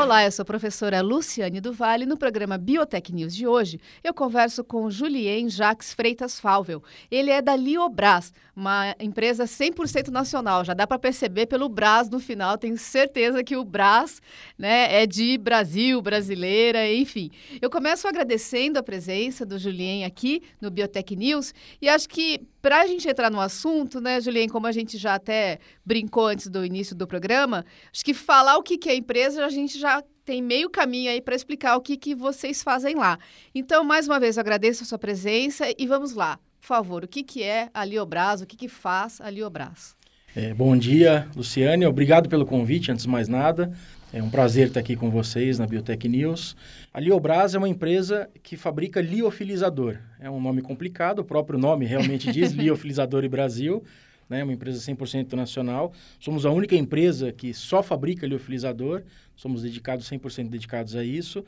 Olá, eu sou a professora Luciane do Vale. No programa Biotech News de hoje, eu converso com Julien Jacques Freitas Falvel. Ele é da Liobras, uma empresa 100% nacional. Já dá para perceber pelo Brás no final. Tenho certeza que o Brás né, é de Brasil, brasileira, enfim. Eu começo agradecendo a presença do Julien aqui no Biotech News e acho que para a gente entrar no assunto, né, Julien, como a gente já até brincou antes do início do programa, acho que falar o que, que é empresa, a gente já tem meio caminho aí para explicar o que, que vocês fazem lá. Então, mais uma vez, eu agradeço a sua presença e vamos lá. Por favor, o que, que é a Liobras, o que, que faz a Liobras? É, bom dia, Luciane. Obrigado pelo convite, antes de mais nada. É um prazer estar aqui com vocês na Biotech News. A Liobras é uma empresa que fabrica liofilizador. É um nome complicado, o próprio nome realmente diz Liofilizador e Brasil. É né? uma empresa 100% nacional. Somos a única empresa que só fabrica liofilizador. Somos dedicados 100% dedicados a isso.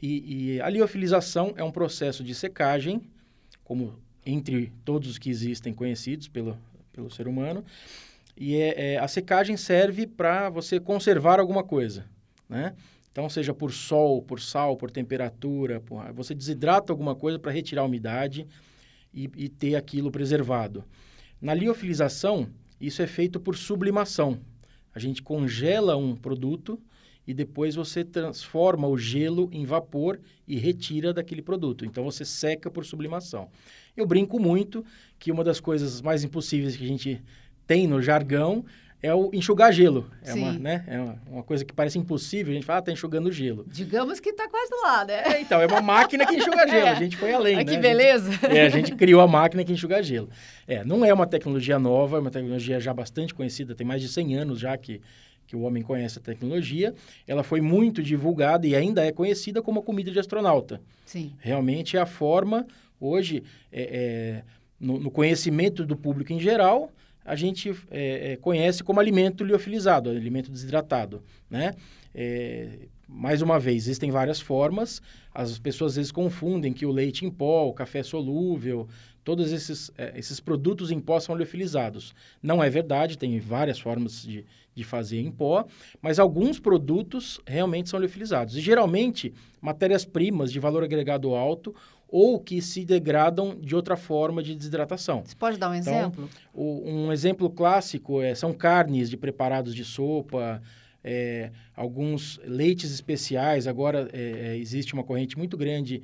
E, e a liofilização é um processo de secagem, como entre todos os que existem conhecidos pelo, pelo ser humano, e é, é a secagem serve para você conservar alguma coisa, né? Então, seja por sol, por sal, por temperatura, por... você desidrata alguma coisa para retirar a umidade e, e, ter aquilo preservado. Na liofilização, isso é feito por sublimação. A gente congela um produto e depois você transforma o gelo em vapor e retira daquele produto. Então, você seca por sublimação. Eu brinco muito que uma das coisas mais impossíveis que a gente tem no jargão é o enxugar gelo. É, uma, né, é uma, uma, coisa que parece impossível, a gente fala, ah, tá enxugando gelo. Digamos que tá quase lá, né? É, então, é uma máquina que enxuga gelo, é. a gente foi além, ah, né? Que beleza! A gente, é, a gente criou a máquina que enxuga gelo. É, não é uma tecnologia nova, é uma tecnologia já bastante conhecida, tem mais de 100 anos já que, que o homem conhece a tecnologia. Ela foi muito divulgada e ainda é conhecida como a comida de astronauta. Sim. Realmente é a forma, hoje, é, é no, no conhecimento do público em geral a gente é, é, conhece como alimento liofilizado, alimento desidratado, né? É, mais uma vez, existem várias formas. As pessoas às vezes confundem que o leite em pó, o café solúvel, todos esses, é, esses produtos em pó são liofilizados. Não é verdade, tem várias formas de, de fazer em pó, mas alguns produtos realmente são liofilizados. E geralmente, matérias-primas de valor agregado alto ou que se degradam de outra forma de desidratação. Você pode dar um então, exemplo? O, um exemplo clássico é, são carnes de preparados de sopa, é, alguns leites especiais. Agora é, existe uma corrente muito grande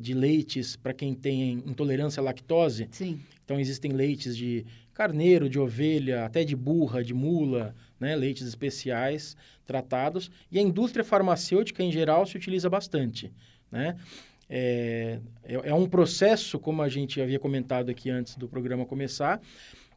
de leites para quem tem intolerância à lactose. Sim. Então existem leites de carneiro, de ovelha, até de burra, de mula, né, leites especiais tratados. E a indústria farmacêutica em geral se utiliza bastante, né? É, é, é, um processo, como a gente havia comentado aqui antes do programa começar,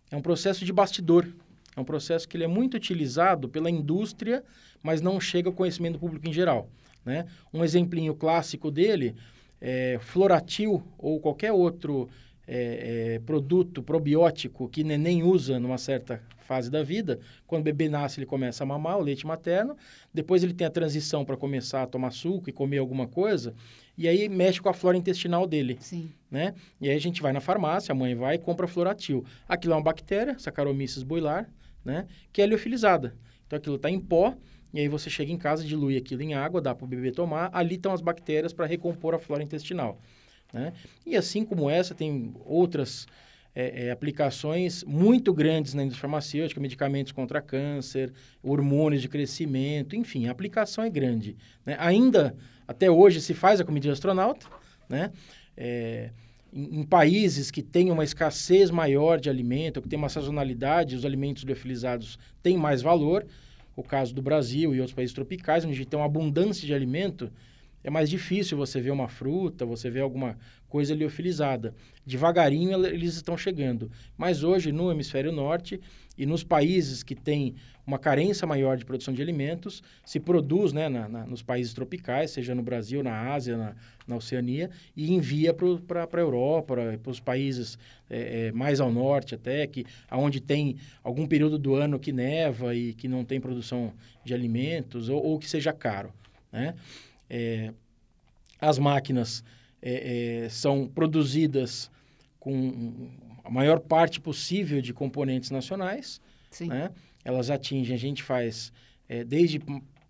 é um processo de bastidor. É um processo que ele é muito utilizado pela indústria, mas não chega ao conhecimento público em geral. Né? Um exemplinho clássico dele é Floratil ou qualquer outro é, é, produto probiótico que neném usa numa certa fase da vida. Quando o bebê nasce, ele começa a mamar o leite materno. Depois ele tem a transição para começar a tomar suco e comer alguma coisa. E aí mexe com a flora intestinal dele. Sim. Né? E aí a gente vai na farmácia, a mãe vai e compra floratil. Aquilo é uma bactéria, Saccharomyces bouillar, né? que é liofilizada. Então aquilo está em pó. E aí você chega em casa, dilui aquilo em água, dá para o bebê tomar. Ali estão as bactérias para recompor a flora intestinal. Né? E assim como essa, tem outras é, é, aplicações muito grandes na indústria farmacêutica, medicamentos contra câncer, hormônios de crescimento, enfim, a aplicação é grande. Né? Ainda, até hoje, se faz a comida de astronauta, né? É, em, países que têm uma escassez maior de alimento, que tem uma sazonalidade, os alimentos liofilizados têm mais valor. O caso do Brasil e outros países tropicais, onde tem uma abundância de alimento, é mais difícil você ver uma fruta, você ver alguma coisa liofilizada. Devagarinho eles estão chegando. Mas hoje, no hemisfério norte e nos países que têm uma carência maior de produção de alimentos, se produz né, na, na, nos países tropicais, seja no Brasil, na Ásia, na, na Oceania, e envia para a Europa, para os países é, é, mais ao norte até, que onde tem algum período do ano que neva e que não tem produção de alimentos, ou, ou que seja caro. Né? É, as máquinas é, é, são produzidas com a maior parte possível de componentes nacionais. Né? Elas atingem, a gente faz é, desde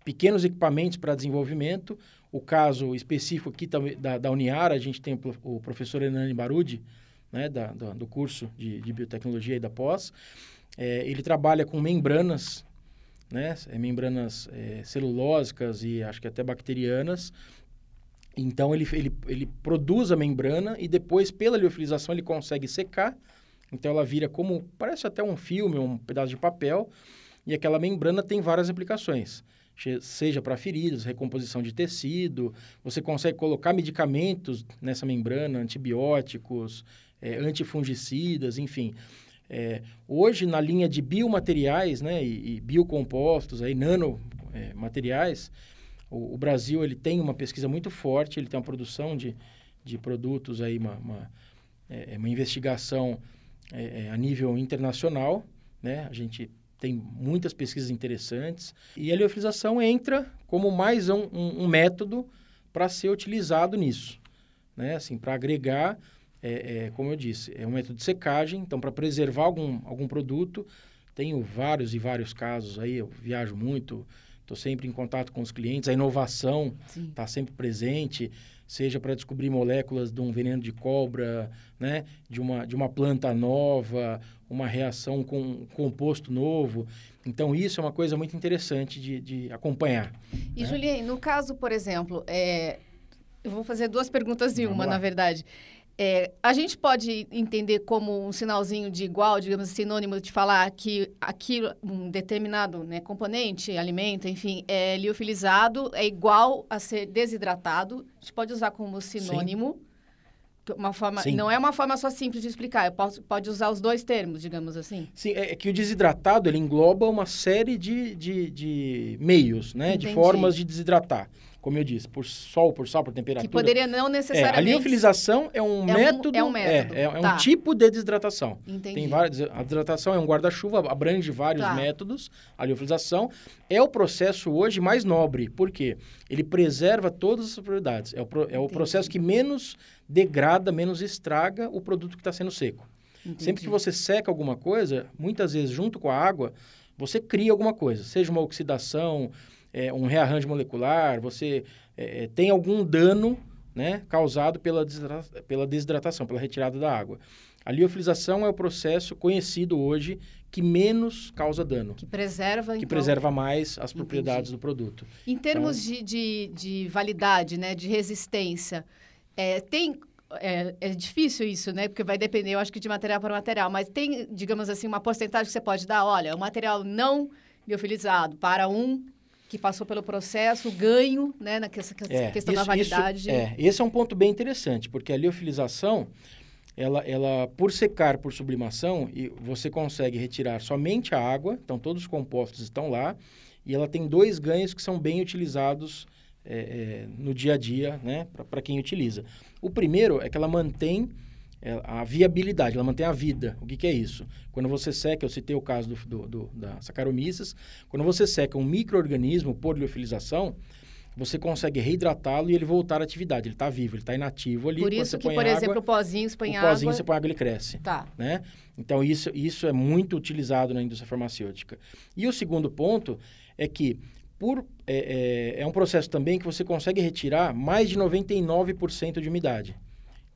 pequenos equipamentos para desenvolvimento. O caso específico aqui da, da Uniara, a gente tem o professor Hernani Barudi, né, da, do, do curso de, de, biotecnologia e da pós. É, ele trabalha com membranas, né, membranas é, celulósicas e acho que até bacterianas. Então, ele, ele, ele produz a membrana e depois, pela liofilização, ele consegue secar. Então, ela vira como, parece até um filme, um pedaço de papel. E aquela membrana tem várias aplicações seja para feridas, recomposição de tecido. Você consegue colocar medicamentos nessa membrana, antibióticos, é, antifungicidas, enfim. É, hoje, na linha de biomateriais né, e, e biocompostos, aí, nanomateriais, é, o, o, Brasil ele tem uma pesquisa muito forte, ele tem uma produção de, de produtos, aí, uma, uma, é, é uma investigação é, a nível internacional. Né? A gente tem muitas pesquisas interessantes. E a liofilização entra como mais um, um, um método para ser utilizado nisso. Né? Assim, para agregar, é, é, como eu disse, é um método de secagem. Então, para preservar algum, algum produto, tenho vários e vários casos aí, eu viajo muito, estou sempre em contato com os clientes, a inovação está sempre presente seja para descobrir moléculas de um veneno de cobra, né, de uma, de uma planta nova, uma reação com um composto novo. Então, isso é uma coisa muito interessante de, de acompanhar. E, né? Julien, no caso, por exemplo, é... eu vou fazer duas perguntas em uma, na verdade. É, a gente pode entender como um sinalzinho de igual, digamos, sinônimo de falar que aquilo, um determinado né, componente, alimento, enfim, é liofilizado, é igual a ser desidratado. A gente pode usar como sinônimo. Sim. Uma forma, Sim. Não é uma forma só simples de explicar. Eu posso, pode usar os dois termos, digamos assim. Sim, é, é que o desidratado ele engloba uma série de, de, de meios, né? De formas de desidratar como eu disse, por sol, por sal, por temperatura. Que poderia não necessariamente... É, a liofilização é um é método... Um, é um método. É, é, é tá. um tipo de desidratação. Entendi. Tem várias, a desidratação é um guarda-chuva, abrange vários tá. métodos. A liofilização é o processo hoje mais nobre. Por quê? Ele preserva todas as propriedades. É o, pro, é o processo que menos degrada, menos estraga o produto que está sendo seco. Entendi. Sempre que você seca alguma coisa, muitas vezes junto com a água, você cria alguma coisa. Seja uma oxidação é, um rearranjo molecular, você é, é, tem algum dano né, causado pela, desidratação, pela desidratação, pela retirada da água. A liofilização é o processo conhecido hoje que menos causa dano. Que preserva, Que então... preserva mais as propriedades Entendi. do produto. Em termos então... de, de, de, validade, né, de resistência, é, tem... É, é, difícil isso, né? Porque vai depender, eu acho que de material para material. Mas tem, digamos assim, uma porcentagem que você pode dar. Olha, o material não liofilizado para um que passou pelo processo, ganho, né, na questão, é, questão isso, da validade. Isso, é, esse é um ponto bem interessante, porque a liofilização, ela, ela, por secar por sublimação, e você consegue retirar somente a água, então todos os compostos estão lá, e ela tem dois ganhos que são bem utilizados é, é, no dia a dia, né, para quem utiliza. O primeiro é que ela mantém a viabilidade, ela mantém a vida. O que, que, é isso? Quando você seca, eu citei o caso do, do, do da Saccharomyces, quando você seca um microorganismo por liofilização, você consegue reidratá-lo e ele voltar à atividade. Ele está vivo, ele está inativo ali. Por isso que, por água, exemplo, o pozinho, você põe o água... pozinho, você põe água, ele cresce. Tá. Né? Então, isso, isso é muito utilizado na indústria farmacêutica. E o segundo ponto é que por, é, é, é um processo também que você consegue retirar mais de 99% de umidade.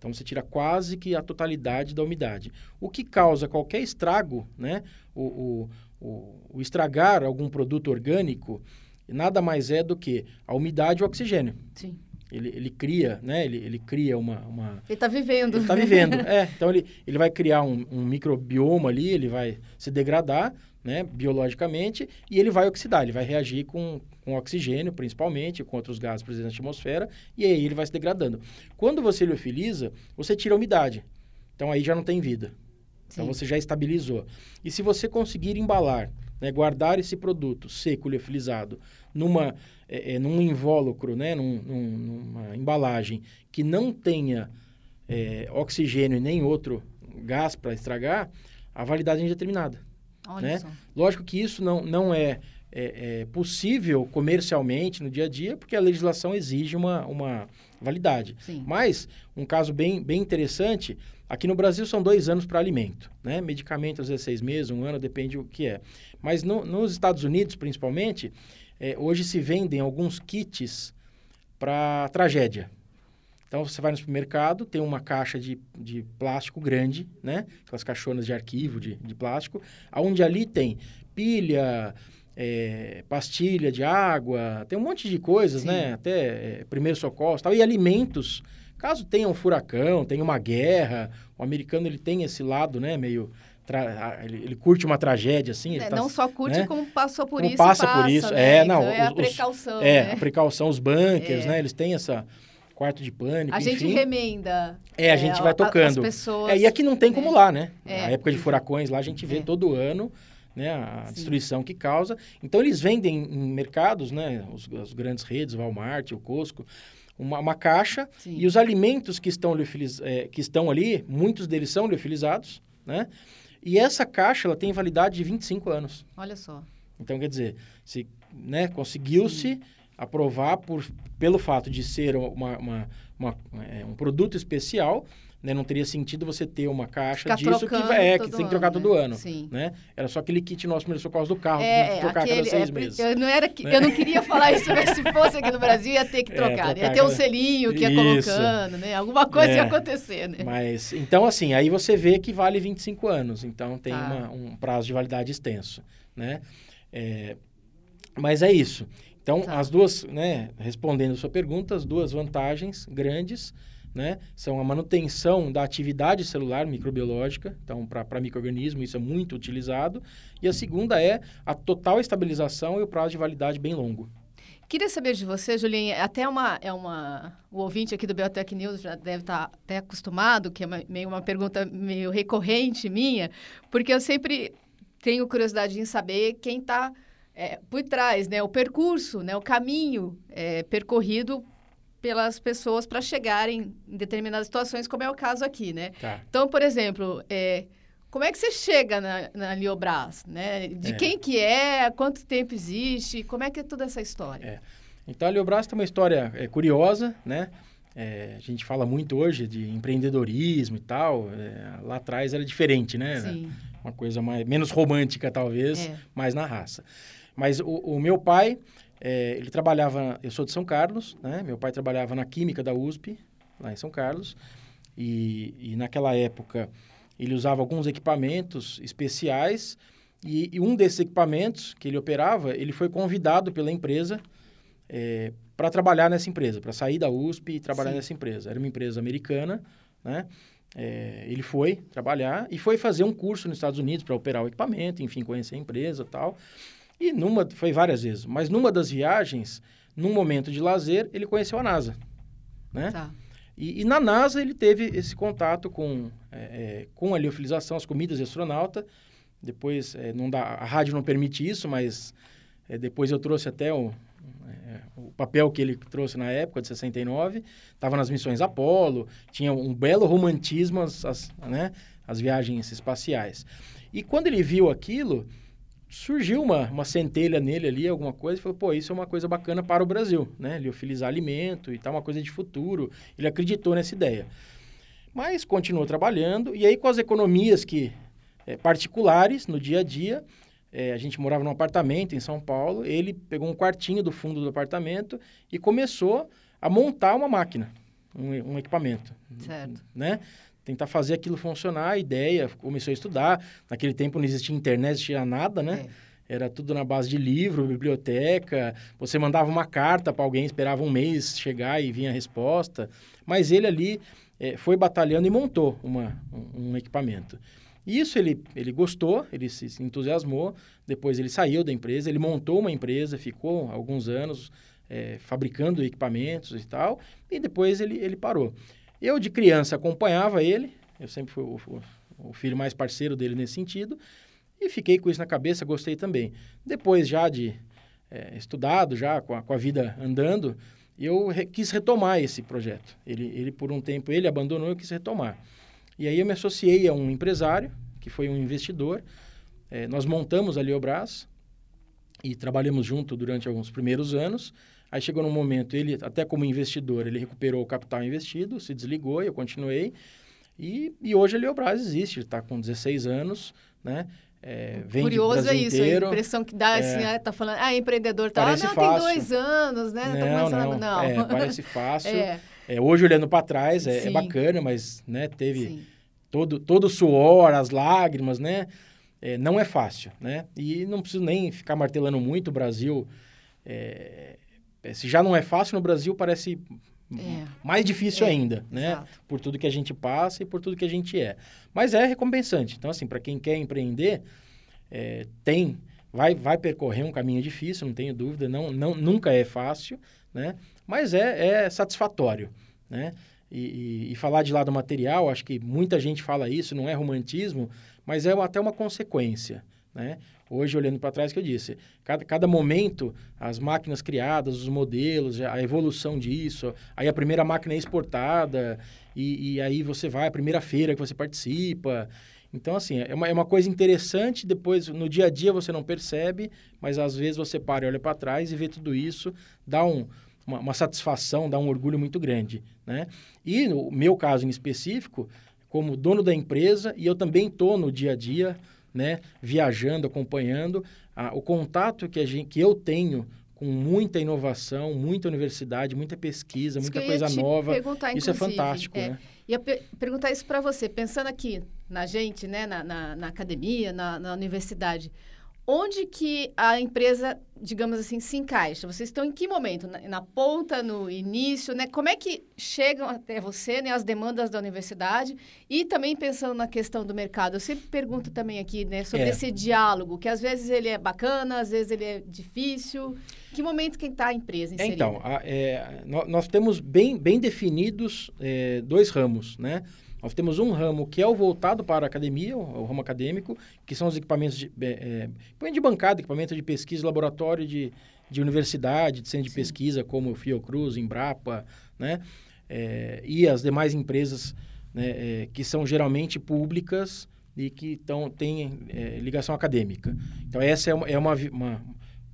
Então você tira quase que a totalidade da umidade. O que causa qualquer estrago, né? O, o, o, o estragar algum produto orgânico nada mais é do que a umidade e o oxigênio. Sim. Ele, ele cria, né? Ele, ele cria uma, uma... Ele está vivendo. Ele está vivendo, é. Então, ele, ele vai criar um, um microbioma ali, ele vai se degradar, né? Biologicamente, e ele vai oxidar, ele vai reagir com, com oxigênio, principalmente, com outros gases presentes na atmosfera, e aí ele vai se degradando. Quando você liofiliza, você tira a umidade. Então, aí já não tem vida. Então, Sim. Então, você já estabilizou. E se você conseguir embalar, né, guardar esse produto seco, liofilizado, numa, é, é, num invólucro, né, num, num, numa embalagem que não tenha é, oxigênio e nem outro gás para estragar, a validade é indeterminada. Olha né? Só. Lógico que isso não, não é é, é, possível comercialmente no dia a dia, porque a legislação exige uma, uma validade. Sim. Mas, um caso bem, bem interessante, aqui no Brasil são dois anos para alimento, né? Medicamento às vezes seis meses, um ano, depende o que é. Mas no, nos Estados Unidos, principalmente, é, hoje se vendem alguns kits para tragédia. Então, você vai no supermercado, tem uma caixa de, de plástico grande, né? Aquelas caixonas de arquivo de, de plástico, onde ali tem pilha, é, pastilha de água, tem um monte de coisas, Sim. né? Até é, primeiro socorro tal, e alimentos. Caso tenha um furacão, tenha uma guerra, o americano ele tem esse lado, né? Meio tra- ele, ele curte uma tragédia assim. É, tá- não só curte, né? como passou por Como isso. passa e por passa, isso. né? É, não, Então, é a os- os- precaução. É, né? a precaução, os bunkers, É. né? Eles têm essa quarto de pânico, A gente enfim. remenda. É, a gente vai a- tocando. As pessoas. É, e aqui não tem como lá, né? É. A época de furacões lá a gente vê É. todo ano, né? A Sim. destruição que causa. Então eles vendem em mercados, né? Os, as grandes redes, Walmart, o Costco, uma, uma caixa Sim. e os alimentos que estão, é, que estão ali, muitos deles são liofilizados, né? E essa caixa ela tem validade de 25 anos. Olha só. Então, quer dizer, se, né, conseguiu-se aprovar por, pelo fato de ser uma, uma- uma- é, um produto especial, né, não teria sentido você ter uma caixa Ficar disso que, é, que tem que trocar ano, todo né? ano. Sim. Né? Era só aquele kit nosso primeiro socorro do carro, que É, tinha que trocar aquele, cada seis é, meses. Eu não, era, que- Né? eu não queria falar isso, mas se fosse aqui no Brasil ia ter que É, trocar. trocar ia ter um selinho que ia Isso. colocando, né? Alguma coisa É. ia acontecer, né? Mas, então, assim, aí você vê que vale 25 anos. Então, tem Tá. uma- um prazo de validade extenso, né? É, mas é isso. Então, Tá. as duas, né, respondendo a sua pergunta, as duas vantagens grandes, né, são a manutenção da atividade celular microbiológica, então, para microorganismo, isso é muito utilizado, e a segunda é a total estabilização e o prazo de validade bem longo. Queria saber de você, Julinha, até uma, é uma, o ouvinte aqui do Biotech News já deve estar até acostumado, que é uma- meio uma pergunta meio recorrente minha, porque eu sempre tenho curiosidade em saber quem está por trás, né? O percurso, né? O caminho é, percorrido pelas pessoas para chegarem em determinadas situações, como é o caso aqui, né? Tá. Então, por exemplo, é, como é que você chega na, na Liobras, né? De É. quem que é, quanto tempo existe, como é que é toda essa história? É. Então, a Liobras tem uma história é, curiosa, né? É, a gente fala muito hoje de empreendedorismo e tal. é, lá atrás era diferente, né? Sim. Uma coisa mais, menos romântica, talvez, mais na raça. Mas o, o meu pai, é, ele trabalhava... Eu sou de São Carlos, né? Meu pai trabalhava na Química da USP, lá em São Carlos. E, e naquela época, ele usava alguns equipamentos especiais. E, e um desses equipamentos que ele operava, ele foi convidado pela empresa para trabalhar nessa empresa, para sair da USP e trabalhar Sim. nessa empresa. Era uma empresa americana, né? É, ele foi trabalhar e foi fazer um curso nos Estados Unidos para operar o equipamento, enfim, conhecer a empresa tal. E numa, foi várias vezes, mas numa das viagens, num momento de lazer, ele conheceu a NASA, né? Tá. E, e na NASA ele teve esse contato com, é, é, com a liofilização, as comidas de astronauta. Depois, é, não dá, a rádio não permite isso, mas é, depois eu trouxe até o, é, o papel que ele trouxe na época, de 69. Estava nas missões Apolo, tinha um belo romantismo as, as, né, as viagens espaciais. E quando ele viu aquilo, surgiu uma, uma centelha nele ali, alguma coisa, e falou, pô, isso é uma coisa bacana para o Brasil, né? Liofilizar alimento e tal, uma coisa de futuro. Ele acreditou nessa ideia. Mas continuou trabalhando, e aí com as economias que é, particulares no dia a dia, é, a gente morava num apartamento em São Paulo, ele pegou um quartinho do fundo do apartamento e começou a montar uma máquina, um, um equipamento, Certo. né? Tentar fazer aquilo funcionar, a ideia, começou a estudar. Naquele tempo não existia internet, não existia nada, né? É. Era tudo na base de livro, biblioteca. Você mandava uma carta para alguém, esperava um mês chegar e vinha a resposta. Mas ele ali eh, foi batalhando e montou uma, um, um equipamento. E Isso ele, ele gostou, ele se, entusiasmou. Depois ele saiu da empresa, ele montou uma empresa, ficou alguns anos eh, fabricando equipamentos e tal. E depois ele, ele parou. Eu, de criança, acompanhava ele. Eu sempre fui o, o- filho mais parceiro dele nesse sentido. E fiquei com isso na cabeça, gostei também. Depois já de eh, estudado, já com a, com a vida andando, eu re- quis retomar esse projeto. Ele, ele, por um tempo, ele abandonou, eu quis retomar. E aí eu me associei a um empresário, que foi um investidor. Eh, nós montamos a Liobras. e trabalhamos junto durante alguns primeiros anos. Aí chegou num momento, ele, até como investidor, ele recuperou o capital investido, se desligou e eu continuei. E, e hoje a Leobras existe, está com 16 anos, né? É, Curioso é isso, inteiro. a impressão que dá, assim, é, tá falando, ah, empreendedor tá, parece não, fácil. tem dois anos, né? Não, tá não, não. É, parece fácil. é. É, hoje, olhando para trás, é, é, bacana, mas né, teve todo, todo o suor, as lágrimas, né? É, não é fácil, né? E não preciso nem ficar martelando muito, o Brasil... É, é, se já não é fácil no Brasil, parece é. mais difícil é, ainda, né? Exato. Por tudo que a gente passa e por tudo que a gente é. Mas é recompensante. Então, assim, para quem quer empreender, é, tem, vai, vai percorrer um caminho difícil, não tenho dúvida, não, não, nunca é fácil, né? Mas é, é satisfatório, né? E, e, e, falar de lado material, acho que muita gente fala isso, não é romantismo, mas é até uma consequência, né? Hoje, olhando para trás, que eu disse, cada, cada momento, as máquinas criadas, os modelos, a evolução disso, aí a primeira máquina é exportada, e, e aí você vai, a primeira feira que você participa. Então, assim, é uma, é uma coisa interessante, depois, no dia a dia você não percebe, mas às vezes você para e olha para trás e vê tudo isso, dá um, uma, uma satisfação, dá um orgulho muito grande, né? E no meu caso em específico, como dono da empresa, e eu também estou no dia a dia né, viajando, acompanhando, o contato que, a gente, que eu tenho com muita inovação, muita universidade, muita pesquisa, isso muita coisa nova. Isso é fantástico, é, né? Ia per perguntar isso para você, pensando aqui na gente, né, na, na, na academia, na, na universidade. Onde que a empresa, digamos assim, se encaixa? Vocês estão em que momento? Na, na, ponta, no início, né? Como é que chegam até você, né, as demandas da universidade? E também pensando na questão do mercado, eu sempre pergunto também aqui, né, sobre é. esse diálogo, que às vezes ele é bacana, às vezes ele é difícil. Que momento que está a empresa inserida? Então, a, é, nós temos bem, bem definidos é, dois ramos, né? Nós temos um ramo que é o voltado para a academia, o, ramo acadêmico, que são os equipamentos de, é, de bancada, equipamento de pesquisa, laboratório de, de universidade, de centro de pesquisa, como o Fiocruz, Embrapa, né? É, e as demais empresas né, é, que são geralmente públicas e que tão, têm é, ligação acadêmica. Então, essa é, uma, é uma, uma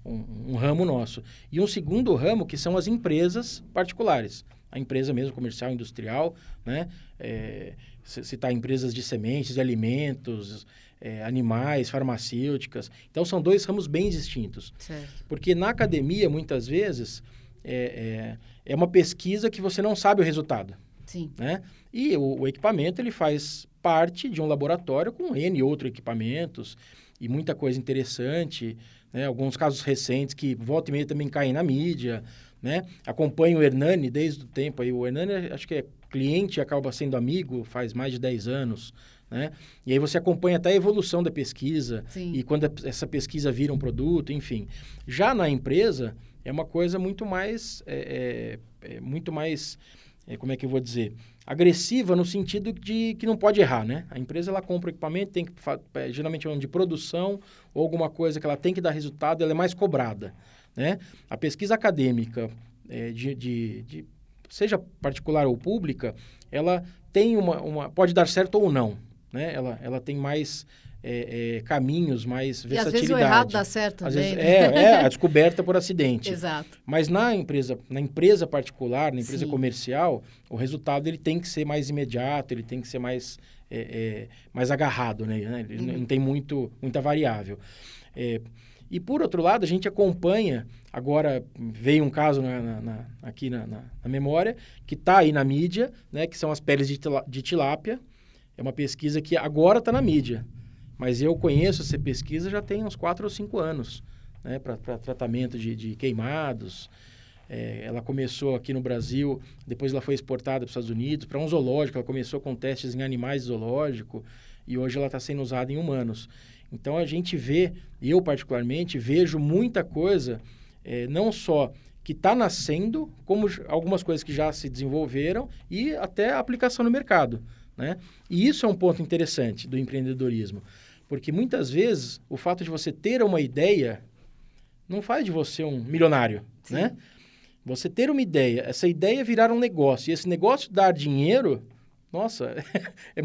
um, um ramo nosso. E um segundo ramo que são as empresas particulares a empresa mesmo, comercial, industrial, né? É, citar empresas de sementes, de alimentos, é, animais, farmacêuticas. Então, são dois ramos bem distintos. Certo. Porque na academia, muitas vezes, é, é, é, uma pesquisa que você não sabe o resultado. Sim. Né? E o, o equipamento, ele faz parte de um laboratório com N outros equipamentos e muita coisa interessante, né? Alguns casos recentes que volta e meia também caem na mídia, né? Acompanho o Hernani desde o tempo aí. O Hernani, acho que é cliente, acaba sendo amigo faz mais de 10 anos, né? E aí você acompanha até a evolução da pesquisa Sim. e quando essa pesquisa vira um produto, enfim. Já na empresa, é uma coisa muito mais... É, é, é muito mais... É, como é que eu vou dizer? Agressiva no sentido de que não pode errar, né? A empresa, ela compra equipamento, tem que... É, geralmente é de produção ou alguma coisa que ela tem que dar resultado, ela é mais cobrada. Né? A pesquisa acadêmica, é, de, de, de, seja particular ou pública, ela tem uma, uma pode dar certo ou não. Né? Ela, ela tem mais é, é, caminhos, mais versatilidade. E às vezes o errado dá certo às também. Vezes, né? é, é, a descoberta por acidente. Exato. Mas na empresa, na empresa particular, na empresa Sim. comercial, o resultado ele tem que ser mais imediato, ele tem que ser mais, é, é, mais agarrado, né? Ele uhum. não tem muito, muita variável. E por outro lado, a gente acompanha, agora veio um caso na, na, na, aqui na, memória, que está aí na mídia, né, que são as peles de, de tilápia. É uma pesquisa que agora está na mídia. Mas eu conheço essa pesquisa já tem uns 4 ou 5 anos, né, para tratamento de, de queimados. É, ela começou aqui no Brasil, depois ela foi exportada para os Estados Unidos, para um zoológico. Ela começou com testes em animais zoológico e hoje ela está sendo usada em humanos. Então a gente vê, eu particularmente, vejo muita coisa, é, não só que está nascendo, como algumas coisas que já se desenvolveram e até a aplicação no mercado. Né? E isso é um ponto interessante do empreendedorismo, porque muitas vezes o fato de você ter uma ideia não faz de você um milionário, Sim. né? Você ter uma ideia, essa ideia virar um negócio, e esse negócio dar dinheiro, nossa, é,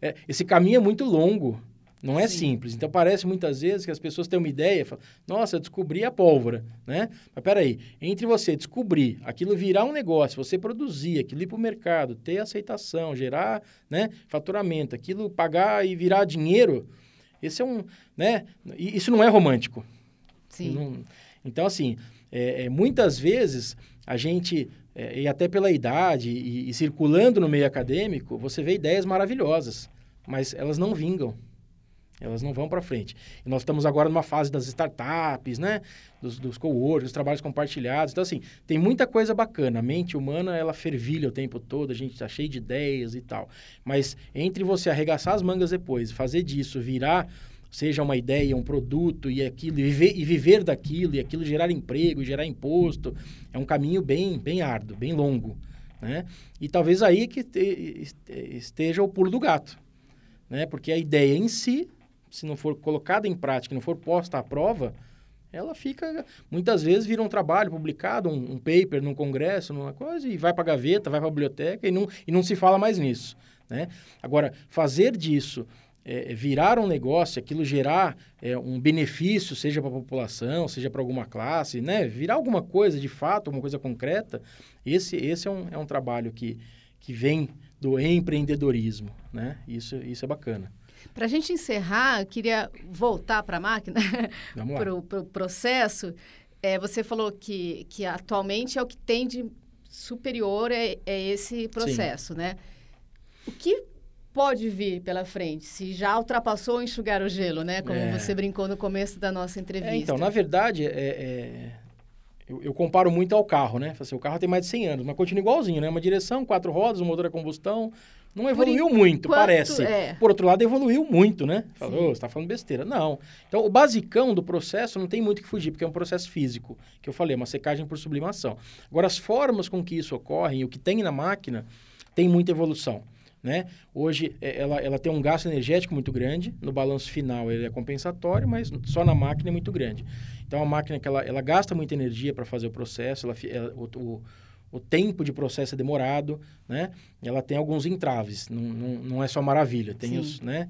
é, esse caminho é muito longo, Não é Sim. simples. Então parece muitas vezes que as pessoas têm uma ideia, falam, nossa, eu descobri a pólvora, né? Mas peraí, entre você descobrir, aquilo virar um negócio, você produzir, aquilo ir para o mercado, ter aceitação, gerar né, faturamento, aquilo pagar e virar dinheiro, esse é um, né? Isso não é romântico. Sim. Não- então, assim, é, é, muitas vezes a gente, é, e até pela idade e, e circulando no meio acadêmico, você vê ideias maravilhosas, mas elas não vingam. Elas não vão para frente. E nós estamos agora numa fase das startups, né? Dos, dos co-works, dos trabalhos compartilhados. Então, assim, tem muita coisa bacana. A mente humana, ela fervilha o tempo todo, a gente está cheio de ideias e tal. Mas entre você arregaçar as mangas depois, fazer disso virar, seja uma ideia, um produto e aquilo, e viver, e viver daquilo, e aquilo gerar emprego, gerar imposto, é um caminho bem, bem árduo, bem longo. Né? E talvez aí que te- esteja o pulo do gato né? Porque a ideia em si, se não for colocada em prática, não for posta à prova, ela fica, muitas vezes vira um trabalho publicado, um, um paper num congresso, numa coisa, e vai para a gaveta, vai para a biblioteca e não, e não se fala mais nisso, né? Agora, fazer disso é, virar um negócio, aquilo gerar é, um benefício, seja para a população, seja para alguma classe, né? Virar alguma coisa de fato, alguma coisa concreta, esse, esse é, um, é um trabalho que, que vem do empreendedorismo, né? Isso, isso é bacana. Para a gente encerrar, eu queria voltar para a máquina, para o pro processo. É, você falou que, que atualmente é o que tem de superior é, é esse processo, né? O que pode vir pela frente, se já ultrapassou enxugar o gelo, né? Como É. você brincou no começo da nossa entrevista. É, então, na verdade, é, é- eu, eu comparo muito ao carro, né? Assim, o carro tem mais de 100 anos, mas continua igualzinho, né? Uma direção, quatro rodas, um motor a combustão. Não evoluiu muito, enquanto, parece. é. Por outro lado, evoluiu muito, né? Sim. "Ô, você está falando besteira. Não. Então, o basicão do processo não tem muito que fugir, porque é um processo físico, que eu falei, uma secagem por sublimação. Agora, as formas com que isso ocorre, o que tem na máquina, tem muita evolução. Né? Hoje é, ela, ela tem um gasto energético muito grande, no balanço final ele é compensatório, mas só na máquina é muito grande. Então a máquina que ela, ela gasta muita energia para fazer o processo, ela, ela- o, o, o tempo de processo é demorado, né? Ela tem alguns entraves, não, não, não é só maravilha, tem Sim. os, né?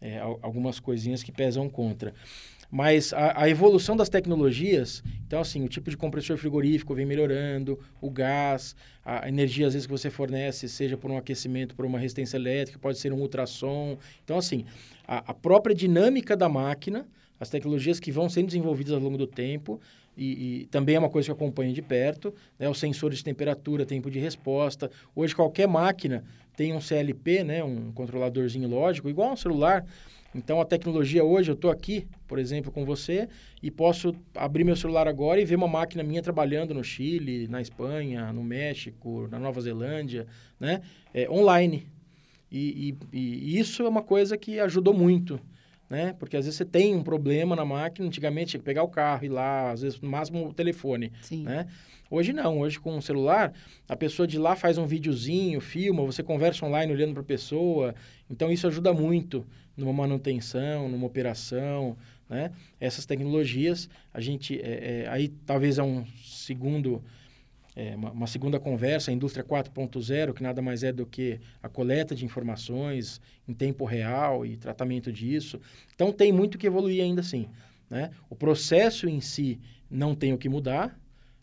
É, al- algumas coisinhas que pesam contra. Mas a, a evolução das tecnologias, então assim, o tipo de compressor frigorífico vem melhorando, o gás, a energia às vezes que você fornece, seja por um aquecimento, por uma resistência elétrica, pode ser um ultrassom. Então assim, a, a própria dinâmica da máquina, as tecnologias que vão sendo desenvolvidas ao longo do tempo, e, e também é uma coisa que eu acompanho de perto, né? os sensores de temperatura, tempo de resposta. Hoje qualquer máquina tem um CLP, né? um controladorzinho lógico, igual um celular. Então a tecnologia hoje, eu estou aqui, por exemplo, com você, e posso abrir meu celular agora e ver uma máquina minha trabalhando no Chile, na Espanha, no México, na Nova Zelândia, né? É, online. E, e- e isso é uma coisa que ajudou muito, né? Porque às vezes você tem um problema na máquina, antigamente tinha que pegar o carro, ir lá, às vezes no máximo o telefone, Sim. né? Hoje não, hoje com o celular, a pessoa de lá faz um videozinho, filma, você conversa online olhando para a pessoa, então isso ajuda muito numa manutenção, numa operação, né? Essas tecnologias, a gente, é, é, aí talvez é um segundo, é, uma, uma segunda conversa, a indústria 4.0, que nada mais é do que a coleta de informações em tempo real e tratamento disso. Então tem muito que evoluir ainda assim, né? O processo em si não tem o que mudar,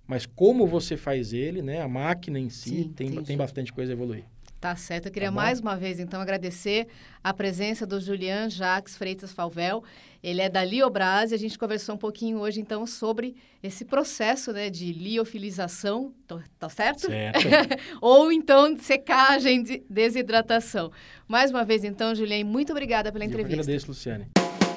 mas como você faz ele, né? A máquina em si Sim, tem, entendi. tem bastante coisa a evoluir. Tá certo. Eu queria Tá mais uma vez, então, agradecer a presença do Julian Jacques Freitas Falvel. Ele é da Liobras e a gente conversou um pouquinho hoje, então, sobre esse processo né, de liofilização, tô- tá certo? Certo. Ou então secagem, de desidratação. Mais uma vez, então, Julian, muito obrigada pela Eu entrevista. agradeço, Luciane.